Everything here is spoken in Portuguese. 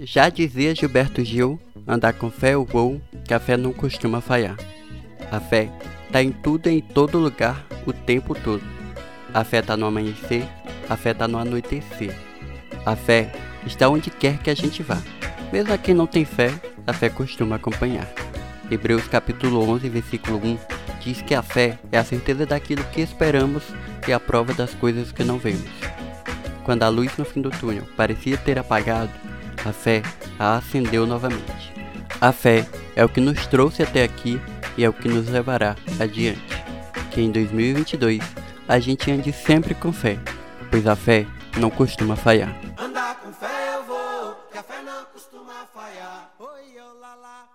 Já dizia Gilberto Gil, andar com fé eu vou, que a fé não costuma falhar. A fé está em tudo e em todo lugar, o tempo todo. A fé está no amanhecer, a fé está no anoitecer. A fé está onde quer que a gente vá. Mesmo a quem não tem fé, a fé costuma acompanhar. Hebreus capítulo 11, versículo 1 diz que a fé é a certeza daquilo que esperamos e a prova das coisas que não vemos. Quando a luz no fim do túnel parecia ter apagado, a fé a acendeu novamente. A fé é o que nos trouxe até aqui e é o que nos levará adiante. Que em 2022 a gente ande sempre com fé, pois a fé não costuma falhar. Andar com fé eu vou, que a fé não costuma falhar.